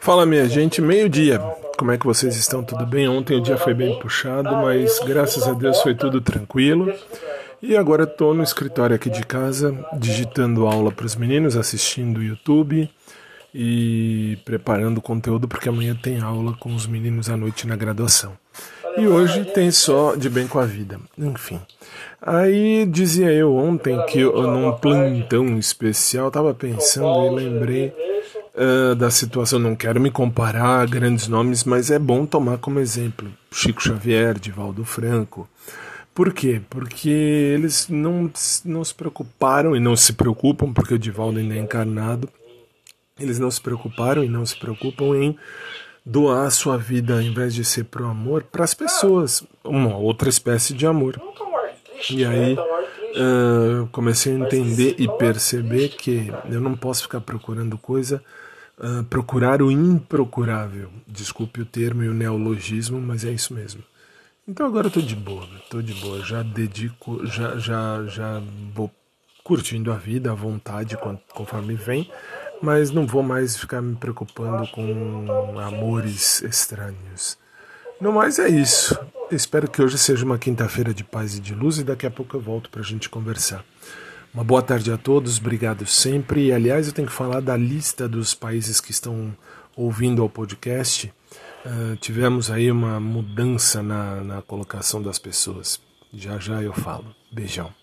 Fala minha gente, meio-dia. Como é que vocês estão? Tudo bem? Ontem o dia foi bem puxado, mas graças a Deus foi tudo tranquilo. E agora estou no escritório aqui de casa, digitando aula para os meninos, assistindo o YouTube e preparando conteúdo porque amanhã tem aula com os meninos à noite na graduação. E hoje tem só de bem com a vida. Enfim. Aí dizia eu ontem que eu, num plantão especial estava pensando e lembrei uh, da situação. Não quero me comparar a grandes nomes, mas é bom tomar como exemplo Chico Xavier, Divaldo Franco. Por quê? Porque eles não, não se preocuparam e não se preocupam, porque o Divaldo ainda é encarnado, eles não se preocuparam e não se preocupam em doar a sua vida, ao invés de ser pro amor, para as pessoas, uma outra espécie de amor. E aí uh, comecei a entender e perceber que eu não posso ficar procurando coisa, uh, procurar o improcurável. Desculpe o termo e o neologismo, mas é isso mesmo. Então agora eu tô de boa, tô de boa, já dedico, já, já, já vou curtindo a vida à vontade conforme vem, mas não vou mais ficar me preocupando com amores estranhos. No mais é isso. Espero que hoje seja uma quinta-feira de paz e de luz e daqui a pouco eu volto para a gente conversar. Uma boa tarde a todos, obrigado sempre. E aliás, eu tenho que falar da lista dos países que estão ouvindo ao podcast. Uh, tivemos aí uma mudança na, na colocação das pessoas. Já já eu falo. Beijão.